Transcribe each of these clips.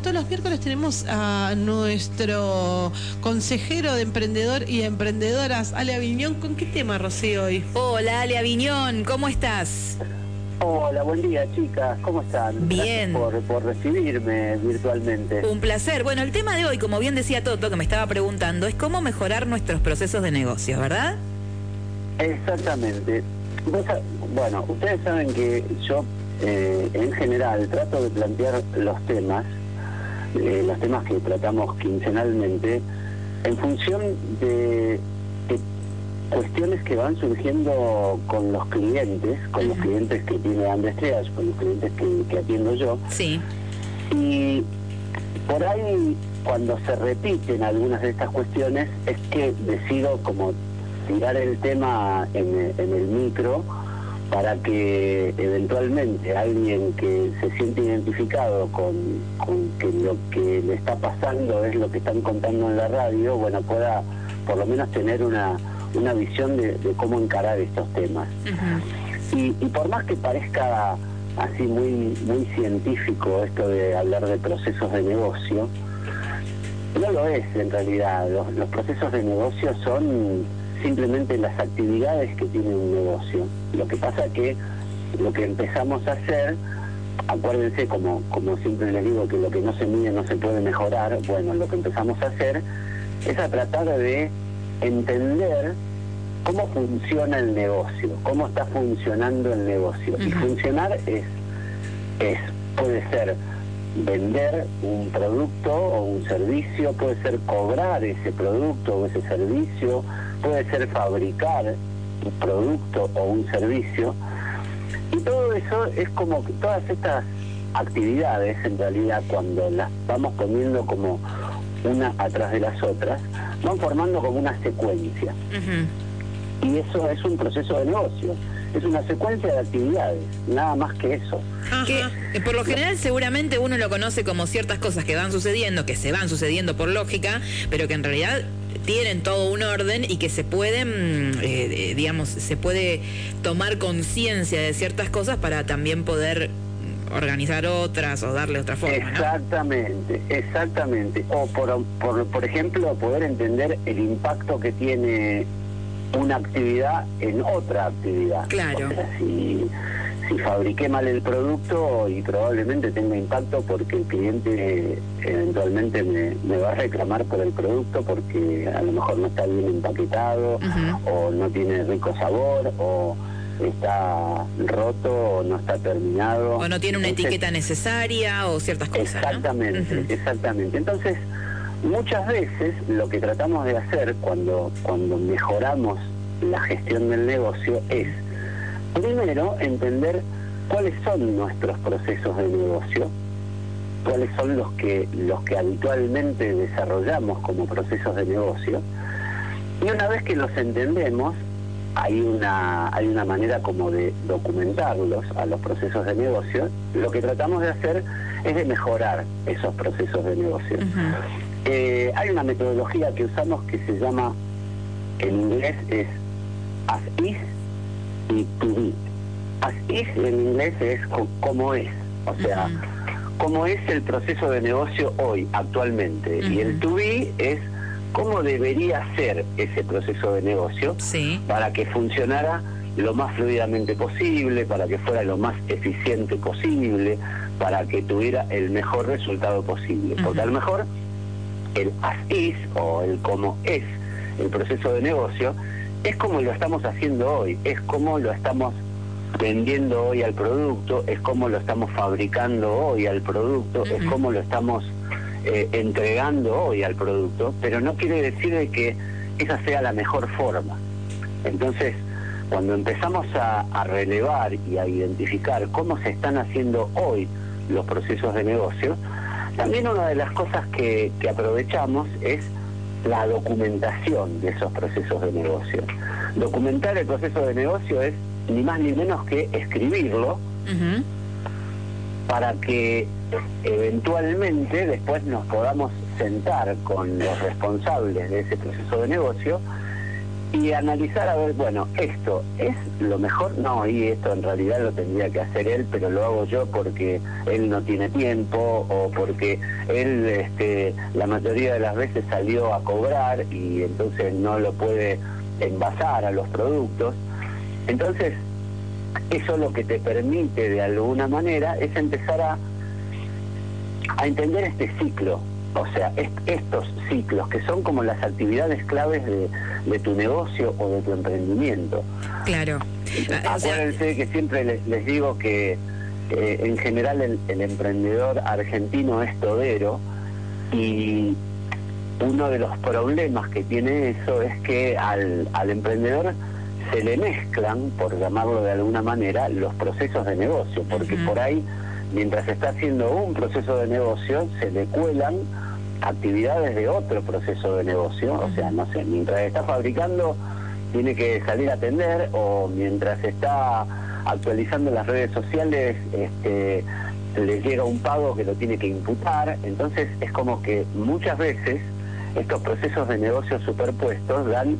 como todos los miércoles, tenemos a nuestro consejero de emprendedor y emprendedoras, Ale Aviñón. ¿Con qué tema, Rocío, hoy? Hola, Ale Aviñón, ¿cómo estás? Hola, buen día, chicas. ¿Cómo están? Bien. Gracias por, por recibirme virtualmente. Un placer. Bueno, el tema de hoy, como bien decía Toto, que me estaba preguntando, es cómo mejorar nuestros procesos de negocio, ¿verdad? Exactamente. Bueno, ustedes saben que yo, eh, en general, trato de plantear los temas, eh, los temas que tratamos quincenalmente, en función de, de cuestiones que van surgiendo con los clientes, con los clientes que tiene Andrés Trias, con los clientes que, que atiendo yo, Sí. Y por ahí, cuando se repiten algunas de estas cuestiones, es que decido como tirar el tema en, en el micro para que eventualmente alguien que se siente identificado con, con que lo que le está pasando es lo que están contando en la radio, bueno, pueda por lo menos tener una, una visión de, de cómo encarar estos temas. Y, y por más que parezca así muy, muy científico esto de hablar de procesos de negocio, no lo es en realidad. Los, los procesos de negocio son simplemente las actividades que tiene un negocio. Lo que pasa que lo que empezamos a hacer, acuérdense como, como siempre les digo que lo que no se mide no se puede mejorar, bueno, lo que empezamos a hacer es a tratar de entender cómo funciona el negocio, cómo está funcionando el negocio. Y funcionar es, es, puede ser vender un producto o un servicio, puede ser cobrar ese producto o ese servicio, puede ser fabricar un producto o un servicio. Y todo eso es como que todas estas actividades, en realidad, cuando las vamos poniendo como una atrás de las otras, van formando como una secuencia. Y eso es un proceso de negocio, es una secuencia de actividades, nada más que eso. Que Ajá. por lo general seguramente uno lo conoce como ciertas cosas que van sucediendo, que se van sucediendo por lógica, pero que en realidad tienen todo un orden y que se pueden, eh, eh, digamos, se puede tomar conciencia de ciertas cosas para también poder mm, organizar otras o darle otra forma, ¿no? Exactamente, exactamente. O por, por, por ejemplo, poder entender el impacto que tiene una actividad en otra actividad. Claro. O sea, si, si fabriqué mal el producto y probablemente tenga impacto porque el cliente eventualmente me, me va a reclamar por el producto porque a lo mejor no está bien empaquetado o no tiene rico sabor o está roto o no está terminado. O no tiene una Entonces, etiqueta necesaria o ciertas cosas. ¿no? Exactamente, exactamente. Entonces, muchas veces lo que tratamos de hacer cuando, cuando mejoramos la gestión del negocio es, primero, entender cuáles son nuestros procesos de negocio, cuáles son los que, los que habitualmente desarrollamos como procesos de negocio, y una vez que los entendemos, hay una, hay una manera como de documentarlos a los procesos de negocio. Lo que tratamos de hacer es de mejorar esos procesos de negocio. Eh, hay una metodología que usamos que se llama, en inglés es as is y to be. As is en inglés es co- como es, o sea, Ujú. cómo es el proceso de negocio hoy, actualmente. Y el to be es cómo debería ser ese proceso de negocio Sí. para que funcionara lo más fluidamente posible, para que fuera lo más eficiente posible, para que tuviera el mejor resultado posible. Porque a lo mejor el as is o el cómo es el proceso de negocio es como lo estamos haciendo hoy, es como lo estamos vendiendo hoy al producto, es como lo estamos fabricando hoy al producto, es como lo estamos eh, entregando hoy al producto, pero no quiere decir de que esa sea la mejor forma. Entonces, cuando empezamos a, a relevar y a identificar cómo se están haciendo hoy los procesos de negocio, también una de las cosas que, que aprovechamos es la documentación de esos procesos de negocio. Documentar el proceso de negocio es ni más ni menos que escribirlo para que eventualmente después nos podamos sentar con los responsables de ese proceso de negocio y analizar a ver, bueno, esto es lo mejor, no, y esto en realidad lo tendría que hacer él, pero lo hago yo porque él no tiene tiempo o porque él este, la mayoría de las veces salió a cobrar y entonces no lo puede envasar a los productos. Entonces, eso lo que te permite de alguna manera es empezar a, a entender este ciclo, o sea, estos ciclos que son como las actividades claves de, tu negocio o de tu emprendimiento. Claro. Acuérdense que siempre les, digo que eh, en general el, el, emprendedor argentino es todero y uno de los problemas que tiene eso es que al, al emprendedor se le mezclan, por llamarlo de alguna manera, los procesos de negocio, porque por ahí, mientras está haciendo un proceso de negocio, se le cuelan actividades de otro proceso de negocio, o sea, no sé, mientras está fabricando, tiene que salir a atender, o mientras está actualizando las redes sociales, este, le llega un pago que lo tiene que imputar, entonces es como que muchas veces estos procesos de negocio superpuestos dan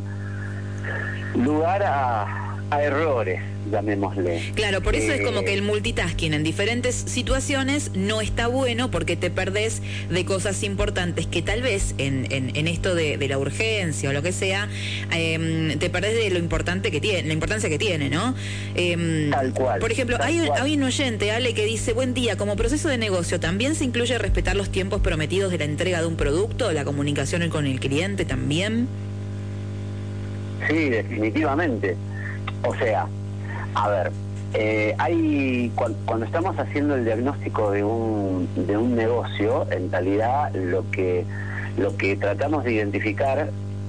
lugar a, errores, llamémosle. Claro, por eso es como que el eh, multitasking en diferentes situaciones no está bueno porque te perdés de cosas importantes que tal vez en, en, esto de, la urgencia o lo que sea, em, te perdés de lo importante que tiene, la importancia que tiene, ¿no? Em, tal cual. Por ejemplo, hay, hay un oyente, Ale, que dice, buen día, como proceso de negocio, ¿también se incluye respetar los tiempos prometidos de la entrega de un producto, la comunicación con el cliente también? Sí, definitivamente. O sea, a ver, eh, hay cuando, estamos haciendo el diagnóstico de un, de un negocio, en realidad lo que lo que tratamos de identificar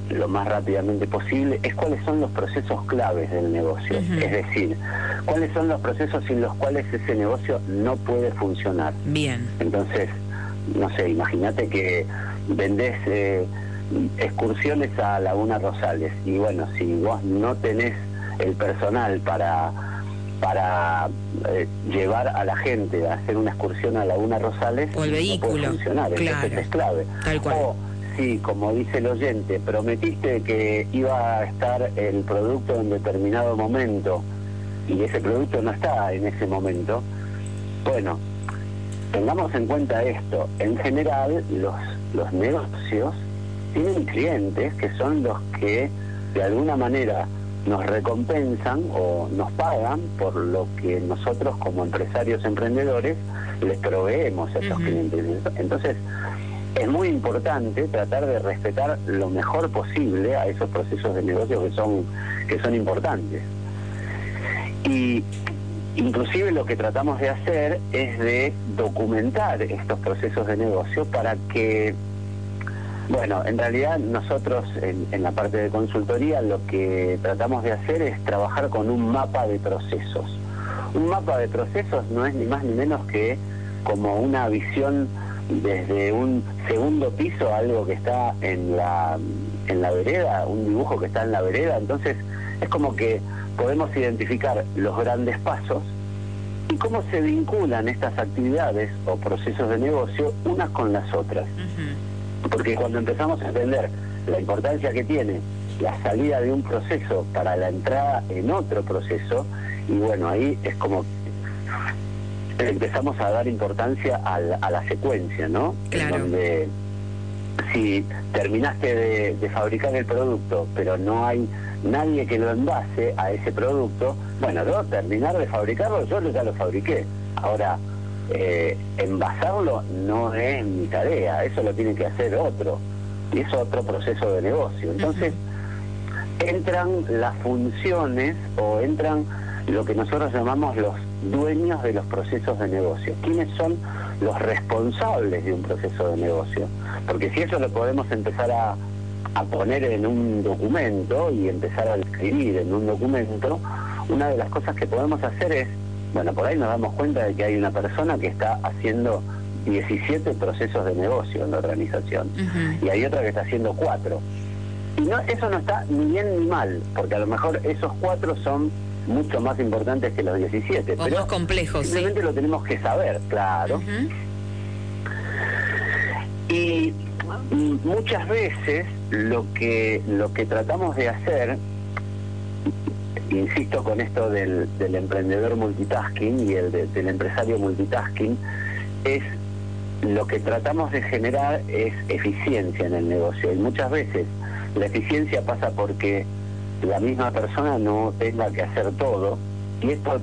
lo más rápidamente posible es cuáles son los procesos claves del negocio, es decir, cuáles son los procesos sin los cuales ese negocio no puede funcionar. Bien. Entonces, no sé, imagínate que vendés eh, excursiones a Laguna Rosales. Y bueno, si vos no tenés el personal para para eh, llevar a la gente a hacer una excursión a Laguna Rosales, o el vehículo, funcionar, claro. es clave. O si, como dice el oyente, prometiste que iba a estar el producto en determinado momento y ese producto no está en ese momento, bueno, tengamos en cuenta esto. En general, los, los negocios tienen clientes que son los que de alguna manera nos recompensan o nos pagan por lo que nosotros como empresarios emprendedores les proveemos a esos clientes. Entonces, es muy importante tratar de respetar lo mejor posible a esos procesos de negocio que son que son importantes. Y inclusive lo que tratamos de hacer es de documentar estos procesos de negocio para que bueno, en realidad nosotros en, la parte de consultoría lo que tratamos de hacer es trabajar con un mapa de procesos. Un mapa de procesos no es ni más ni menos que como una visión desde un segundo piso, algo que está en la, en la vereda, un dibujo que está en la vereda. Entonces es como que podemos identificar los grandes pasos y cómo se vinculan estas actividades o procesos de negocio unas con las otras. Porque cuando empezamos a entender la importancia que tiene la salida de un proceso para la entrada en otro proceso, y bueno, ahí es como empezamos a dar importancia a la, secuencia, ¿no? Claro. donde si terminaste de, fabricar el producto, pero no hay nadie que lo envase a ese producto, bueno, no, terminar de fabricarlo, yo ya lo fabriqué. Ahora, eh, envasarlo no es mi tarea, eso lo tiene que hacer otro, y es otro proceso de negocio. Entonces, entran las funciones o entran lo que nosotros llamamos los dueños de los procesos de negocio. ¿Quiénes son los responsables de un proceso de negocio? Porque si eso lo podemos empezar a, a poner en un documento y empezar a escribir en un documento, una de las cosas que podemos hacer es bueno, por ahí nos damos cuenta de que hay una persona que está haciendo 17 procesos de negocio en la organización y hay otra que está haciendo 4. Y no, eso no está ni bien ni mal, porque a lo mejor esos 4 son mucho más importantes que los 17. O pero más complejos. Simplemente lo tenemos que saber, claro. Y muchas veces lo que lo que tratamos de hacer insisto con esto del, emprendedor multitasking y el del empresario multitasking, es lo que tratamos de generar es eficiencia en el negocio y muchas veces la eficiencia pasa porque la misma persona no tenga que hacer todo y esto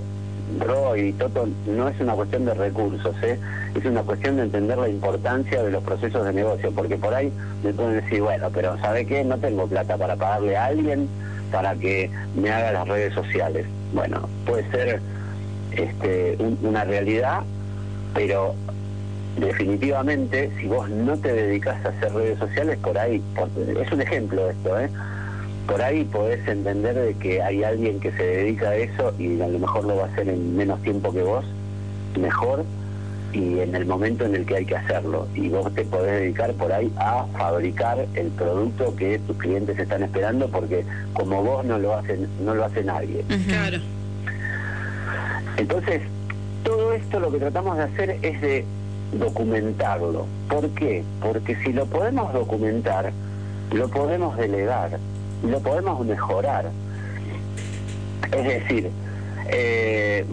Ro y Toto no es una cuestión de recursos, ¿eh? es una cuestión de entender la importancia de los procesos de negocio, porque por ahí me pueden decir, bueno, pero ¿sabe qué? No tengo plata para pagarle a alguien para que me haga las redes sociales. Bueno, puede ser este, una realidad, pero definitivamente, si vos no te dedicas a hacer redes sociales, por ahí, es un ejemplo esto, ¿eh? por ahí podés entender de que hay alguien que se dedica a eso y a lo mejor lo va a hacer en menos tiempo que vos, mejor, y en el momento en el que hay que hacerlo. Y vos te podés dedicar por ahí a fabricar el producto que tus clientes están esperando porque como vos no lo hacen, no lo hace nadie. Claro. Entonces, todo esto lo que tratamos de hacer es de documentarlo. ¿Por qué? Porque si lo podemos documentar, lo podemos delegar, lo podemos mejorar. Es decir, eh,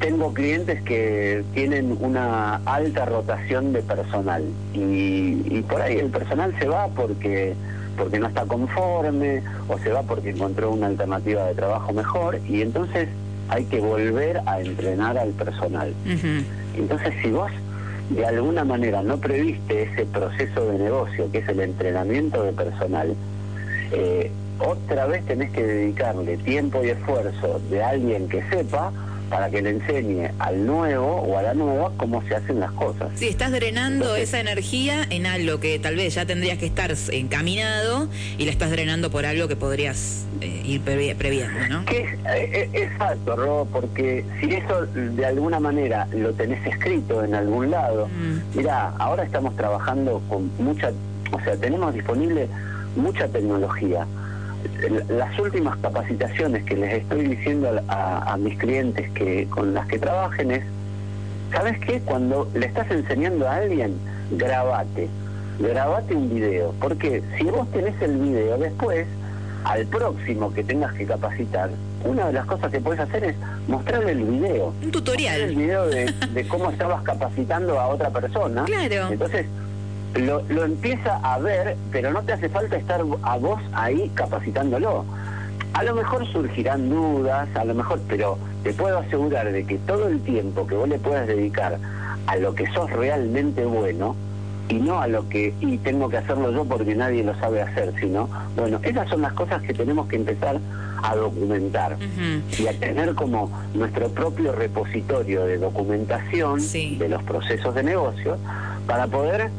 tengo clientes que tienen una alta rotación de personal y, y, por ahí el personal se va porque porque no está conforme o se va porque encontró una alternativa de trabajo mejor y entonces hay que volver a entrenar al personal. Entonces si vos de alguna manera no previste ese proceso de negocio, que es el entrenamiento de personal, eh, otra vez tenés que dedicarle tiempo y esfuerzo de alguien que sepa para que le enseñe al nuevo o a la nueva cómo se hacen las cosas. Sí, estás drenando esa energía en algo que tal vez ya tendrías que estar encaminado y la estás drenando por algo que podrías eh, ir previendo, ¿no? Que es, eh, eh, exacto, Ro, porque si eso de alguna manera lo tenés escrito en algún lado, mm. mira, ahora estamos trabajando con mucha, o sea, tenemos disponible mucha tecnología las últimas capacitaciones que les estoy diciendo a, mis clientes que con las que trabajen es, ¿sabes qué? Cuando le estás enseñando a alguien, grabate, grabate un video, porque si vos tenés el video después, al próximo que tengas que capacitar, una de las cosas que puedes hacer es mostrarle el video. Un tutorial. el video de, de cómo estabas capacitando a otra persona. Claro. Entonces, lo, lo empieza a ver, pero no te hace falta estar a vos ahí capacitándolo. A lo mejor surgirán dudas, a lo mejor, pero te puedo asegurar de que todo el tiempo que vos le puedas dedicar a lo que sos realmente bueno, y no a lo que, y tengo que hacerlo yo porque nadie lo sabe hacer, sino, bueno, esas son las cosas que tenemos que empezar a documentar y a tener como nuestro propio repositorio de documentación de los procesos de negocio para poder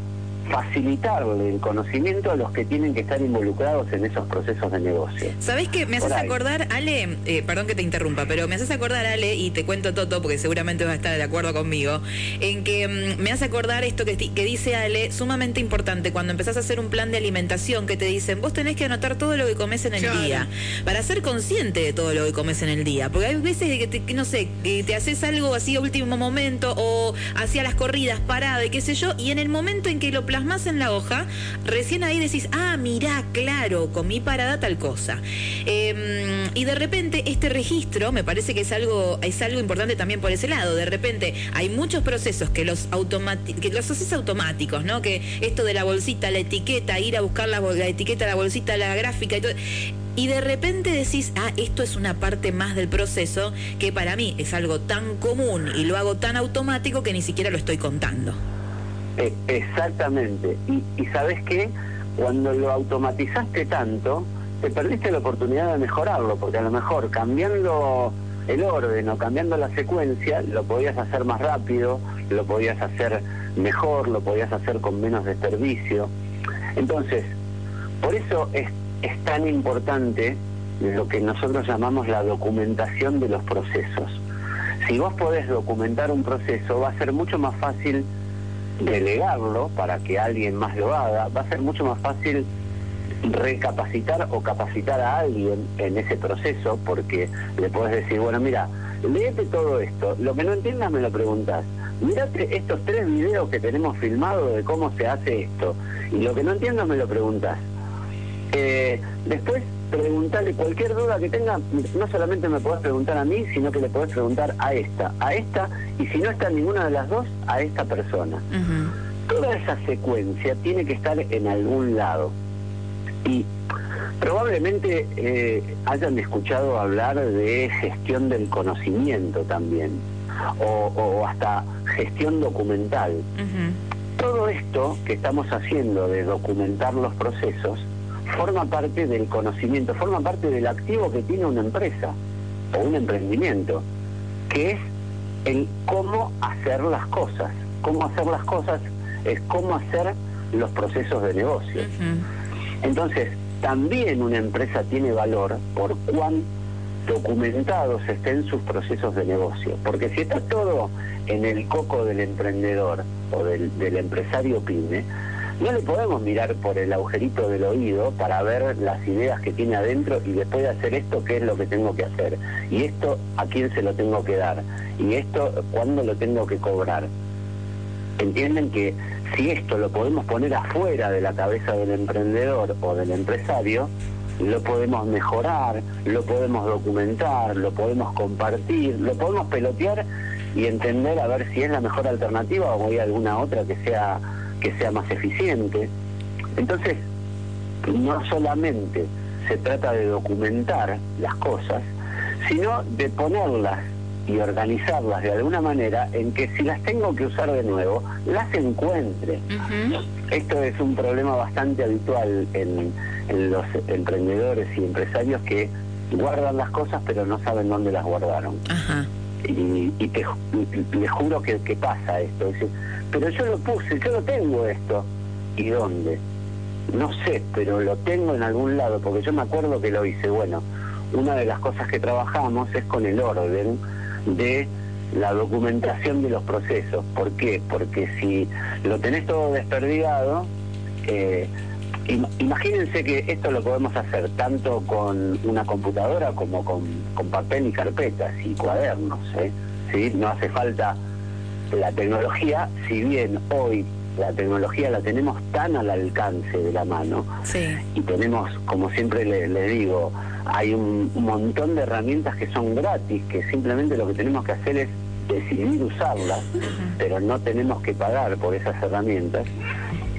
facilitarle el conocimiento a los que tienen que estar involucrados en esos procesos de negocio. ¿Sabés qué? Me haces acordar, Ale, eh, perdón que te interrumpa, pero me haces acordar, Ale, y te cuento Toto, porque seguramente vas a estar de acuerdo conmigo, en que mm, me hace acordar esto que, que dice Ale, sumamente importante, cuando empezás a hacer un plan de alimentación, que te dicen, vos tenés que anotar todo lo que comes en el día, para ser consciente de todo lo que comes en el día, porque hay veces que, te, no sé, que te haces algo así a último momento, o hacia las corridas, parada, y qué sé yo, y en el momento en que lo más en la hoja, recién ahí decís, ah, mirá, claro, comí parada tal cosa. Em, y de repente este registro me parece que es algo, es algo importante también por ese lado. De repente hay muchos procesos que los, que los haces automáticos, ¿no? Que esto de la bolsita, la etiqueta, ir a buscar la, la etiqueta, la bolsita, la gráfica y todo y de repente decís, ah, esto es una parte más del proceso que para mí es algo tan común y lo hago tan automático que ni siquiera lo estoy contando. Eh, exactamente. Y, sabes qué, cuando lo automatizaste tanto, te perdiste la oportunidad de mejorarlo, porque a lo mejor cambiando el orden o cambiando la secuencia, lo podías hacer más rápido, lo podías hacer mejor, lo podías hacer con menos desperdicio. Entonces, por eso es, es tan importante lo que nosotros llamamos la documentación de los procesos. Si vos podés documentar un proceso, va a ser mucho más fácil delegarlo para que alguien más lo haga, va a ser mucho más fácil recapacitar o capacitar a alguien en ese proceso porque le puedes decir, bueno, mira, léete todo esto, lo que no entiendas me lo preguntas, mírate estos tres videos que tenemos filmados de cómo se hace esto y lo que no entiendas me lo preguntas. Eh, después preguntarle cualquier duda que tenga, no solamente me podés preguntar a mí, sino que le podés preguntar a esta, a esta, y si no está ninguna de las dos, a esta persona. Toda esa secuencia tiene que estar en algún lado. Y probablemente eh, hayan escuchado hablar de gestión del conocimiento también, o, hasta gestión documental. Todo esto que estamos haciendo de documentar los procesos forma parte del conocimiento, forma parte del activo que tiene una empresa o un emprendimiento, que es el cómo hacer las cosas. Cómo hacer las cosas es cómo hacer los procesos de negocio. Entonces, también una empresa tiene valor por cuán documentados estén sus procesos de negocio. Porque si está todo en el coco del emprendedor o del, del empresario pyme, no le podemos mirar por el agujerito del oído para ver las ideas que tiene adentro y después de hacer esto, qué es lo que tengo que hacer. Y esto, a quién se lo tengo que dar. Y esto, cuándo lo tengo que cobrar. Entienden que si esto lo podemos poner afuera de la cabeza del emprendedor o del empresario, lo podemos mejorar, lo podemos documentar, lo podemos compartir, lo podemos pelotear y entender a ver si es la mejor alternativa o hay alguna otra que sea que sea más eficiente. Entonces, no solamente se trata de documentar las cosas, sino de ponerlas y organizarlas de alguna manera en que si las tengo que usar de nuevo, las encuentre. Esto es un problema bastante habitual en, los emprendedores y empresarios que guardan las cosas pero no saben dónde las guardaron. Y, te, les juro que, que pasa esto pero yo lo puse, yo lo tengo esto. ¿Y dónde? No sé, pero lo tengo en algún lado, porque yo me acuerdo que lo hice. Bueno, una de las cosas que trabajamos es con el orden de la documentación de los procesos. ¿Por qué? Porque si lo tenés todo desperdigado, eh, imagínense que esto lo podemos hacer tanto con una computadora como con, con papel y carpetas y cuadernos. ¿eh? ¿Sí? No hace falta la tecnología, si bien hoy la tecnología la tenemos tan al alcance de la mano y tenemos, como siempre le, digo, hay un, montón de herramientas que son gratis, que simplemente lo que tenemos que hacer es decidir usarlas, pero no tenemos que pagar por esas herramientas.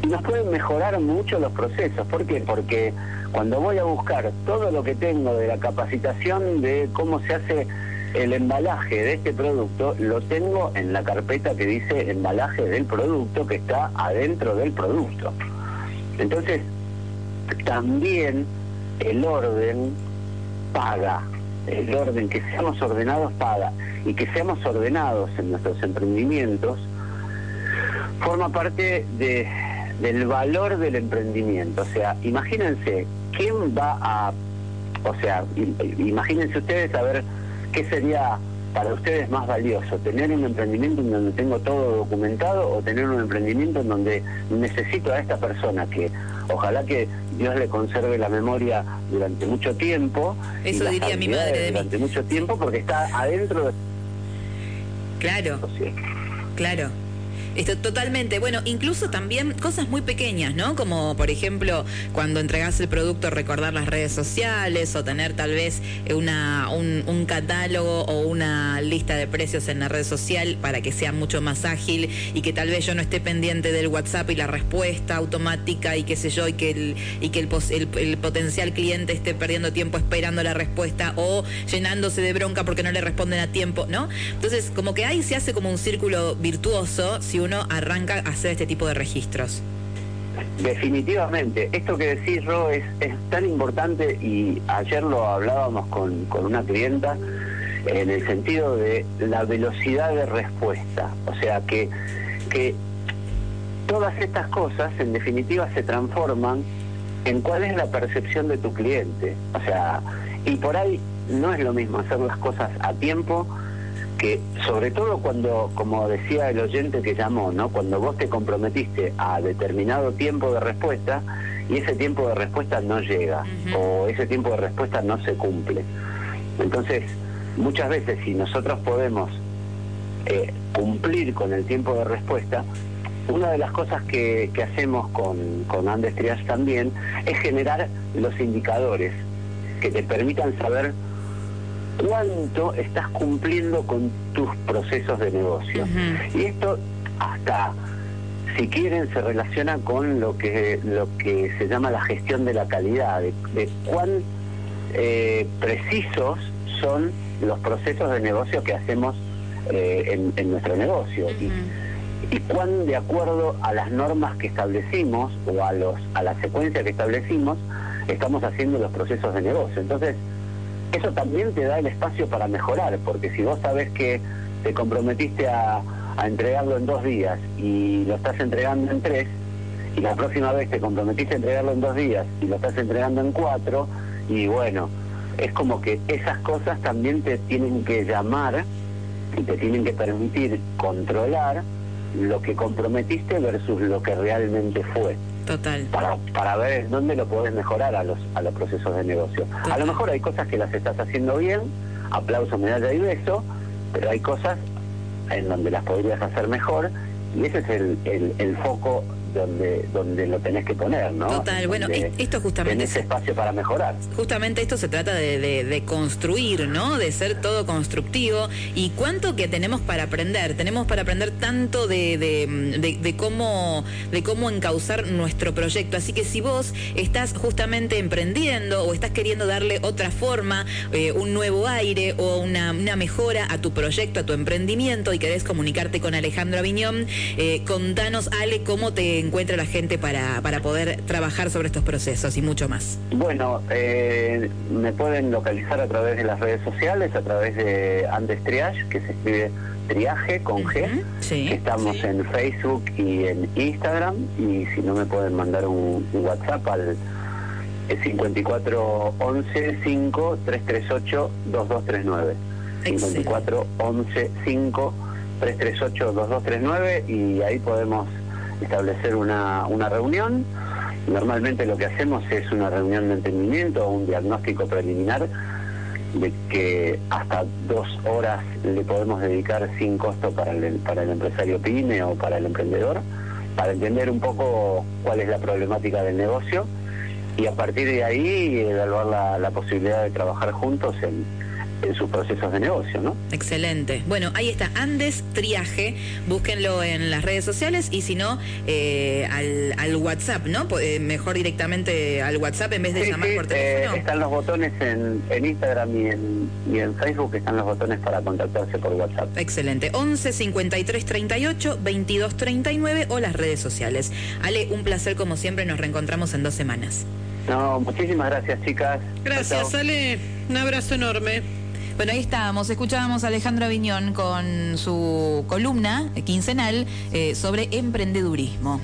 Y nos pueden mejorar mucho los procesos. ¿Por qué? Porque cuando voy a buscar todo lo que tengo de la capacitación de cómo se hace el embalaje de este producto lo tengo en la carpeta que dice embalaje del producto que está adentro del producto. Entonces, también el orden paga, el orden que seamos ordenados paga y que seamos ordenados en nuestros emprendimientos forma parte de, del valor del emprendimiento. O sea, imagínense, ¿quién va a, o sea, imagínense ustedes a ver ¿qué sería para ustedes más valioso? ¿Tener un emprendimiento en donde tengo todo documentado o tener un emprendimiento en donde necesito a esta persona que ojalá que Dios le conserve la memoria durante mucho tiempo? Eso diría mi madre de Durante mucho tiempo porque está adentro de... Claro. Claro. Esto totalmente. Bueno, incluso también cosas muy pequeñas, ¿no? Como por ejemplo, cuando entregas el producto, recordar las redes sociales o tener tal vez una, un, catálogo o una lista de precios en la red social para que sea mucho más ágil y que tal vez yo no esté pendiente del WhatsApp y la respuesta automática y qué sé yo, y que el, y que el, el potencial cliente esté perdiendo tiempo esperando la respuesta o llenándose de bronca porque no le responden a tiempo, ¿no? Entonces, como que ahí se hace como un círculo virtuoso si uno arranca a hacer este tipo de registros. Definitivamente, esto que decís, Ro, es, tan importante y ayer lo hablábamos con, una clienta en el sentido de la velocidad de respuesta. O sea, que, que todas estas cosas en definitiva se transforman en cuál es la percepción de tu cliente. O sea, y por ahí no es lo mismo hacer las cosas a tiempo que sobre todo cuando, como decía el oyente que llamó, ¿no? Cuando vos te comprometiste a determinado tiempo de respuesta y ese tiempo de respuesta no llega o ese tiempo de respuesta no se cumple. Entonces, muchas veces si nosotros podemos eh, cumplir con el tiempo de respuesta, una de las cosas que, hacemos con, con Andes Trias también es generar los indicadores que te permitan saber cuánto estás cumpliendo con tus procesos de negocio. Y esto hasta si quieren se relaciona con lo que lo que se llama la gestión de la calidad, de, cuán eh, precisos son los procesos de negocio que hacemos eh, en, nuestro negocio y, y, cuán de acuerdo a las normas que establecimos o a los a la secuencia que establecimos estamos haciendo los procesos de negocio. Entonces, eso también te da el espacio para mejorar, porque si vos sabes que te comprometiste a, entregarlo en dos días y lo estás entregando en tres, y la próxima vez te comprometiste a entregarlo en dos días y lo estás entregando en cuatro, y bueno, es como que esas cosas también te tienen que llamar y te tienen que permitir controlar lo que comprometiste versus lo que realmente fue. Total. Para, para ver dónde lo puedes mejorar a los, a los procesos de negocio. A lo mejor hay cosas que las estás haciendo bien, aplauso, medalla y beso, pero hay cosas en donde las podrías hacer mejor y ese es el, el, el foco donde, donde lo tenés que poner, ¿no? Total, bueno, esto justamente... ese espacio para mejorar. Justamente esto se trata de, de, construir, ¿no? De ser todo constructivo. ¿Y cuánto que tenemos para aprender? Tenemos para aprender tanto de, de, cómo, de cómo encauzar nuestro proyecto. Así que si vos estás justamente emprendiendo o estás queriendo darle otra forma, eh, un nuevo aire o una, una, mejora a tu proyecto, a tu emprendimiento y querés comunicarte con Alejandro Aviñón, eh, contanos, Ale, cómo te encuentra la gente para, para poder trabajar sobre estos procesos y mucho más? Bueno, eh, me pueden localizar a través de las redes sociales, a través de Andes Triage, que se escribe Triaje con G. estamos en Facebook y en Instagram. Y si no, me pueden mandar un, WhatsApp al 54 11 5 338 2239. 54 11 5 338 2239 y ahí podemos establecer una, una reunión. Normalmente lo que hacemos es una reunión de entendimiento o un diagnóstico preliminar de que hasta dos horas le podemos dedicar sin costo para el, para el empresario pyme o para el emprendedor, para entender un poco cuál es la problemática del negocio y a partir de ahí evaluar la, la posibilidad de trabajar juntos en, en sus procesos de negocio, ¿no? Excelente. Bueno, ahí está Andes Triaje, búsquenlo en las redes sociales y si no, eh, al, WhatsApp, ¿no? Eh, mejor directamente al WhatsApp en vez de llamar por teléfono. Eh, están los botones en, Instagram y en, y en Facebook, están los botones para contactarse por WhatsApp. Excelente. 11 53 38 22 39 o las redes sociales. Ale, un placer como siempre, nos reencontramos en dos semanas. No, muchísimas gracias, chicas. Gracias, Ale. Un abrazo enorme. Bueno, ahí estábamos, escuchábamos a Alejandro Aviñón con su columna quincenal eh, sobre emprendedurismo.